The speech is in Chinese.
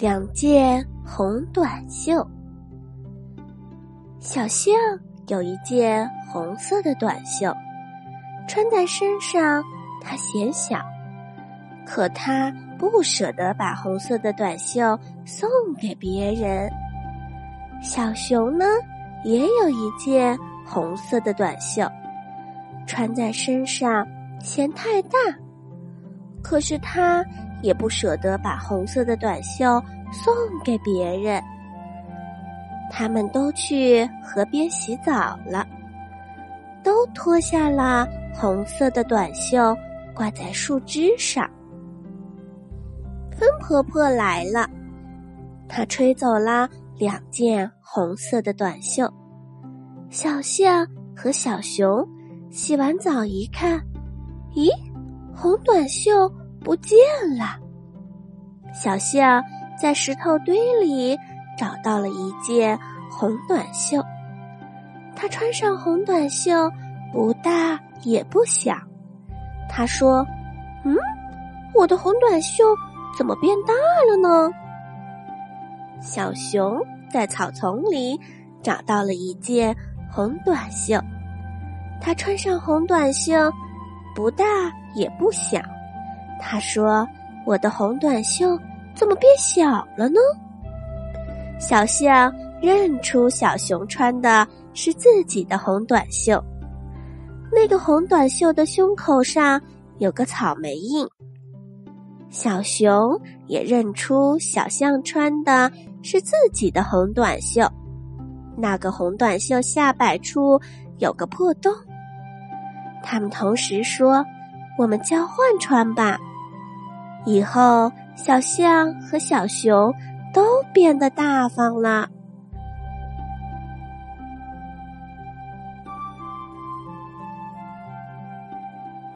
两件红短袖。小象有一件红色的短袖，穿在身上，它显小，可它不舍得把红色的短袖送给别人。小熊呢，也有一件红色的短袖，穿在身上嫌太大，可是它。也不舍得把红色的短袖送给别人。他们都去河边洗澡了，都脱下了红色的短袖，挂在树枝上。风婆婆来了，她吹走了两件红色的短袖。小象和小熊洗完澡一看，咦，红短袖。不见了。小象在石头堆里找到了一件红短袖，它穿上红短袖，不大也不小。他说：“嗯，我的红短袖怎么变大了呢？”小熊在草丛里找到了一件红短袖，它穿上红短袖，不大也不小。他说：“我的红短袖怎么变小了呢？”小象认出小熊穿的是自己的红短袖，那个红短袖的胸口上有个草莓印。小熊也认出小象穿的是自己的红短袖，那个红短袖下摆处有个破洞。他们同时说：“我们交换穿吧。”以后，小象和小熊都变得大方了。